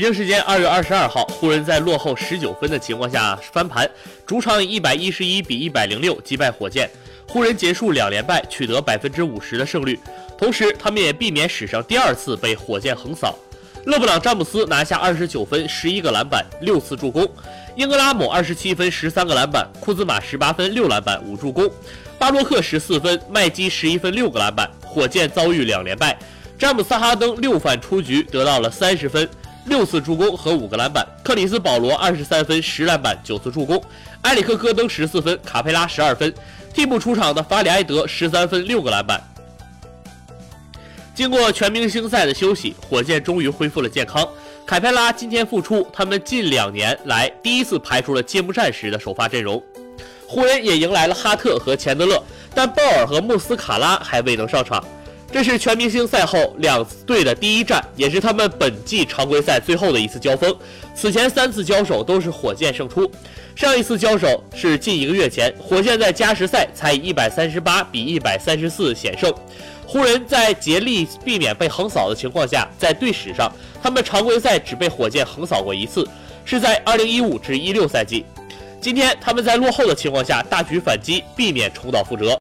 北京时间二月二十二号，湖人在落后十九分的情况下翻盘，主场以一百一十一比一百零六击败火箭。湖人结束两连败，取得百分之五十的胜率，同时他们也避免史上第二次被火箭横扫。勒布朗·詹姆斯拿下二十九分、十一个篮板、六次助攻；英格拉姆二十七分、十三个篮板；库兹马十八分、六篮板、五助攻；巴洛克十四分，麦基十一分、六个篮板。火箭遭遇两连败，詹姆斯·哈登六犯出局，得到了三十分。六次助攻和五个篮板，克里斯保罗二十三分十篮板九次助攻，埃里克戈登十四分，卡佩拉十二分，替补出场的法里埃德十三分六个篮板。经过全明星赛的休息，火箭终于恢复了健康。凯佩拉今天复出，他们近两年来第一次排出了揭幕战时的首发阵容。湖人也迎来了哈特和钱德勒，但鲍尔和穆斯卡拉还未能上场。这是全明星赛后两队的第一战，也是他们本季常规赛最后的一次交锋。此前三次交手都是火箭胜出，上一次交手是近一个月前，火箭在加时赛才以一百三十八比一百三十四险胜。湖人，在竭力避免被横扫的情况下，在队史上，他们常规赛只被火箭横扫过一次，是在二零一五至一六赛季。今天他们在落后的情况下大举反击，避免重蹈覆辙。